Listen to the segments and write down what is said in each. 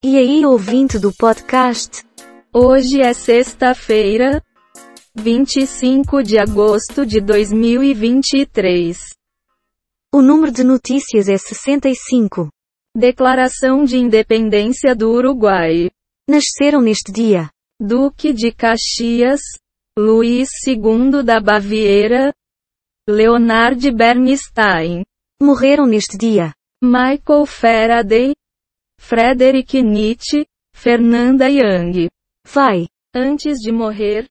E aí, ouvinte do podcast? Hoje é sexta-feira, 25 de agosto de 2023. O número de notícias é 65. Declaração de Independência do Uruguai. Nasceram neste dia Duque de Caxias, Luís II da Baviera, Leonard Bernstein, morreram neste dia Michael Faraday, Frederick Nietzsche, Fernanda Young. Vai. Antes de morrer,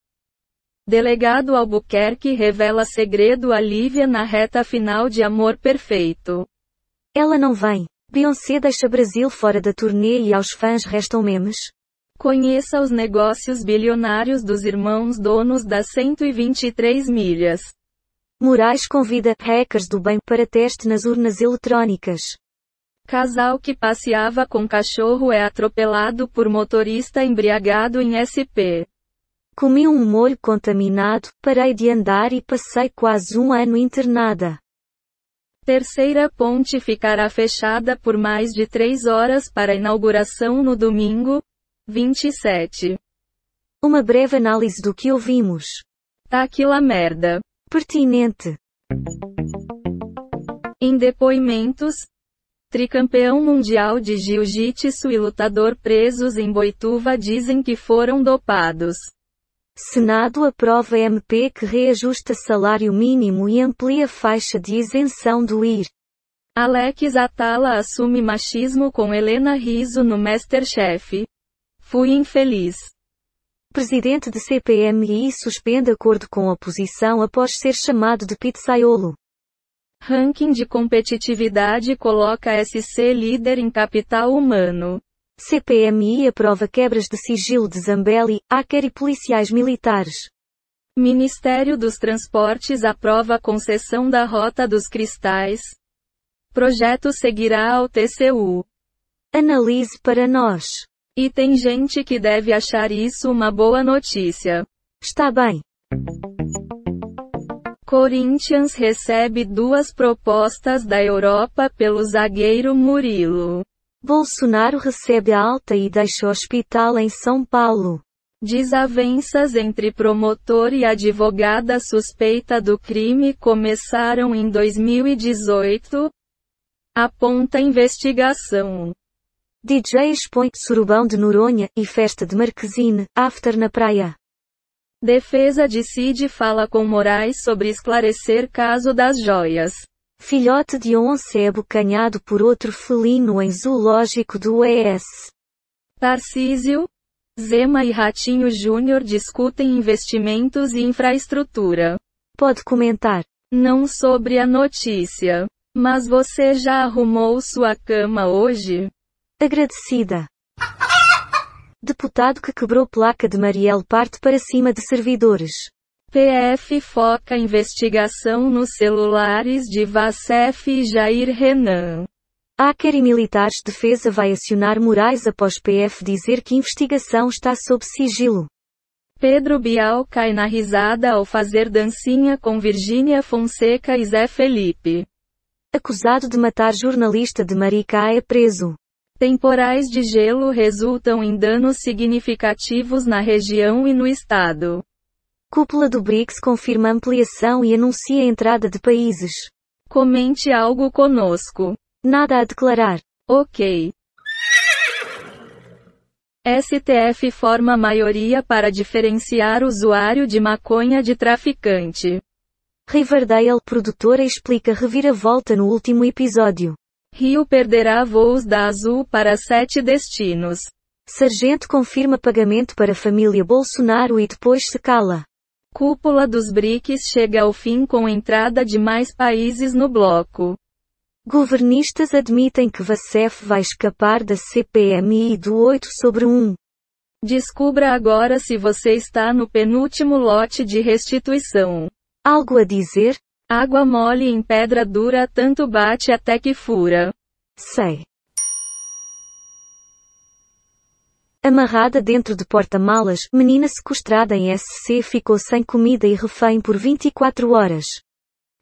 Delegado Albuquerque revela segredo a Lívia na reta final de Amor Perfeito. Ela não vem. Beyoncé deixa Brasil fora da turnê e aos fãs restam memes. Conheça os negócios bilionários dos irmãos donos das 123 milhas. Moraes convida hackers do bem para teste nas urnas eletrônicas. Casal que passeava com cachorro é atropelado por motorista embriagado em SP. Comi um molho contaminado, parei de andar e passei quase um ano internada. Terceira ponte ficará fechada por mais de três horas para inauguração no domingo, 27. Uma breve análise do que ouvimos. Tá aquela merda. Pertinente. Em depoimentos, tricampeão mundial de jiu-jitsu e lutador presos em Boituva dizem que foram dopados. Senado aprova MP que reajusta salário mínimo e amplia faixa de isenção do IR. Alex Atala assume machismo com Helena Riso no Masterchef. Fui infeliz. Presidente de CPMI suspende acordo com oposição após ser chamado de pizzaiolo. Ranking de competitividade coloca SC líder em capital humano. CPMI aprova quebras de sigilo de Zambelli, hacker e policiais militares. Ministério dos Transportes aprova concessão da Rota dos Cristais. Projeto seguirá ao TCU. Analise para nós. E tem gente que deve achar isso uma boa notícia. Está bem. Corinthians recebe duas propostas da Europa pelo zagueiro Murilo. Bolsonaro recebe alta e deixa hospital em São Paulo. Desavenças entre promotor e advogada suspeita do crime começaram em 2018. Aponta investigação. DJ expõe surubão de Noronha e festa de Marquesine, after na praia. Defesa de Cid fala com Moraes sobre esclarecer caso das joias. Filhote de onça é abocanhado por outro felino em zoológico do ES. Tarcísio, Zema e Ratinho Júnior discutem investimentos e infraestrutura. Pode comentar. Não sobre a notícia. Mas você já arrumou sua cama hoje? Agradecida. Deputado que quebrou placa de Marielle parte para cima de servidores. PF foca investigação nos celulares de Vacef e Jair Renan. Hacker e Militares Defesa vai acionar Moraes após PF dizer que investigação está sob sigilo. Pedro Bial cai na risada ao fazer dancinha com Virgínia Fonseca e Zé Felipe. Acusado de matar jornalista de Maricá é preso. Temporais de gelo resultam em danos significativos na região e no estado. Cúpula do BRICS confirma ampliação e anuncia a entrada de países. Comente algo conosco. Nada a declarar. Ok. STF forma maioria para diferenciar usuário de maconha de traficante. Riverdale produtora explica reviravolta no último episódio. Rio perderá voos da Azul para sete destinos. Sargento confirma pagamento para família Bolsonaro e depois se cala. Cúpula dos BRICS chega ao fim com entrada de mais países no bloco. Governistas admitem que Vacef vai escapar da CPMI do 8 sobre 1. Descubra agora se você está no penúltimo lote de restituição. Algo a dizer? Água mole em pedra dura tanto bate até que fura. Sei. Amarrada dentro de porta-malas, menina sequestrada em SC ficou sem comida e refém por 24 horas.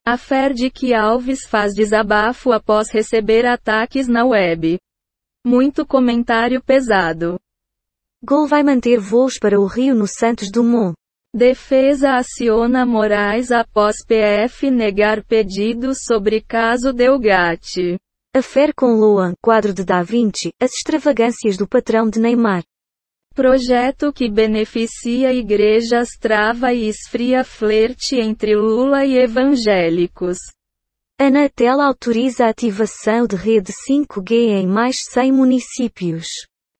A Ferdic Alves faz desabafo após receber ataques na web. Muito comentário pesado. Gol vai manter voos para o Rio no Santos Dumont. Defesa aciona Moraes após PF negar pedidos sobre caso Delgatti. Affair com Luan, quadro de Da Vinci, as extravagâncias do patrão de Neymar. Projeto que beneficia igrejas trava e esfria flerte entre Lula e evangélicos. Anatel autoriza a ativação de rede 5G em mais 100 municípios.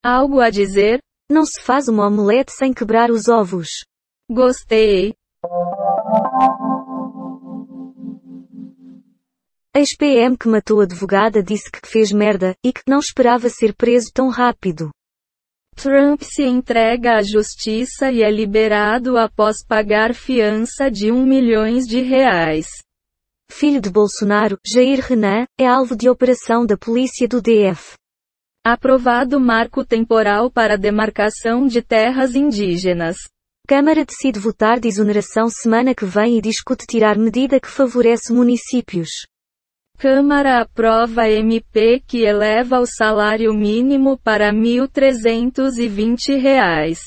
Algo a dizer? Não se faz uma omelete sem quebrar os ovos. Gostei. Ex-PM que matou a advogada disse que fez merda, e que não esperava ser preso tão rápido. Trump se entrega à justiça e é liberado após pagar fiança de um milhões de reais. Filho de Bolsonaro, Jair Renan, é alvo de operação da polícia do DF. Aprovado marco temporal para demarcação de terras indígenas. Câmara decide votar de exoneração semana que vem e discute tirar medida que favorece municípios. Câmara aprova MP que eleva o salário mínimo para 1.320 reais.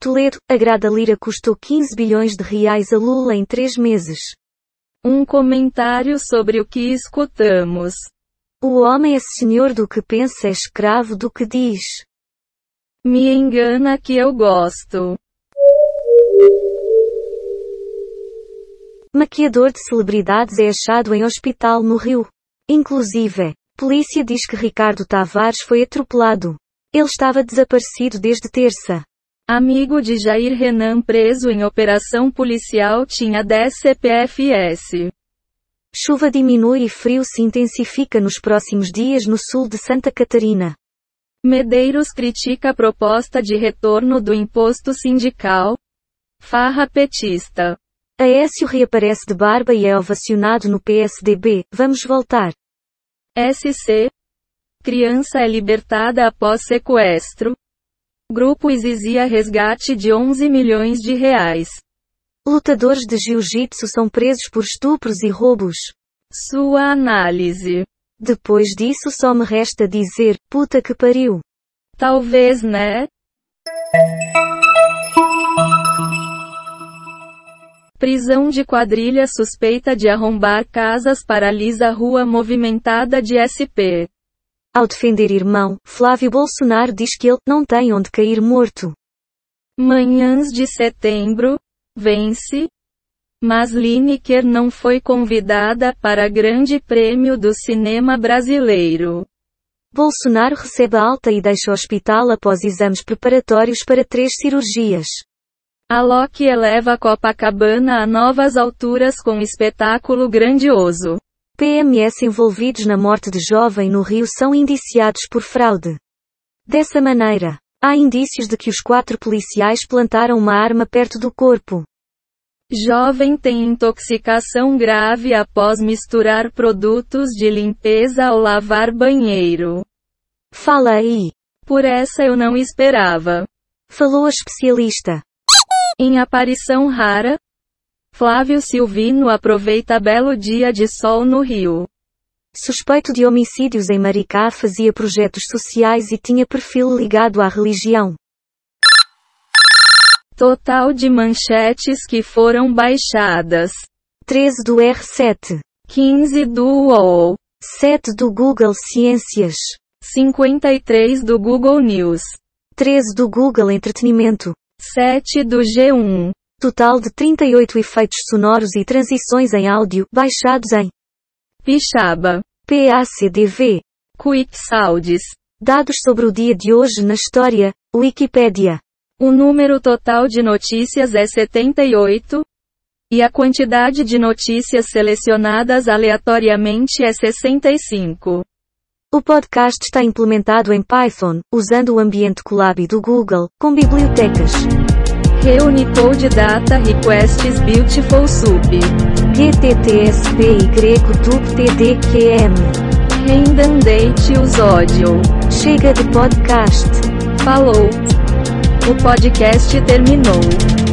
Toledo, a grada lira custou 15 bilhões de reais a Lula em três meses. Um comentário sobre o que escutamos. O homem é senhor do que pensa é escravo do que diz. Me engana que eu gosto. Maquiador de celebridades é achado em hospital no Rio. Inclusive, polícia diz que Ricardo Tavares foi atropelado. Ele estava desaparecido desde terça. Amigo de Jair Renan preso em operação policial tinha 10 CPFS. Chuva diminui e frio se intensifica nos próximos dias no sul de Santa Catarina. Medeiros critica a proposta de retorno do imposto sindical. Farra petista. Aécio reaparece de barba e é ovacionado no PSDB. Vamos voltar. SC. Criança é libertada após sequestro. Grupo exizia resgate de 11 milhões de reais. Lutadores de jiu-jitsu são presos por estupros e roubos. Sua análise. Depois disso só me resta dizer, puta que pariu. Talvez, né? Prisão de quadrilha suspeita de arrombar casas paralisa rua movimentada de SP. Ao defender irmão, Flávio Bolsonaro diz que ele não tem onde cair morto. Manhãs de setembro, vence. Mas Lineker não foi convidada para Grande Prêmio do Cinema Brasileiro. Bolsonaro recebe alta e deixa o hospital após exames preparatórios para três cirurgias. Alok eleva Copacabana a novas alturas com espetáculo grandioso. PMS envolvidos na morte de jovem no Rio são indiciados por fraude. Dessa maneira, há indícios de que os quatro policiais plantaram uma arma perto do corpo. Jovem tem intoxicação grave após misturar produtos de limpeza ao lavar banheiro. Fala aí. Por essa eu não esperava. Falou a especialista. Em aparição rara, Flávio Silvino aproveita belo dia de sol no Rio. Suspeito de homicídios em Maricá fazia projetos sociais e tinha perfil ligado à religião. Total de manchetes que foram baixadas. 13 do R7. 15 do UOL. 7 do Google Ciências. 53 do Google News. 13 do Google Entretenimento. 7 do G1. Total de 38 efeitos sonoros e transições em áudio, baixados em Pixaba. PACDV. Quick Sounds. Dados sobre o dia de hoje na história, Wikipédia. O número total de notícias é 78. E a quantidade de notícias selecionadas aleatoriamente é 65. O podcast está implementado em Python, usando o ambiente Colab do Google, com bibliotecas. Reunicode Data Requests Beautiful Soup. GTTSPY TDQM. Redundante Usódio. Chega de podcast. Falou. O podcast terminou.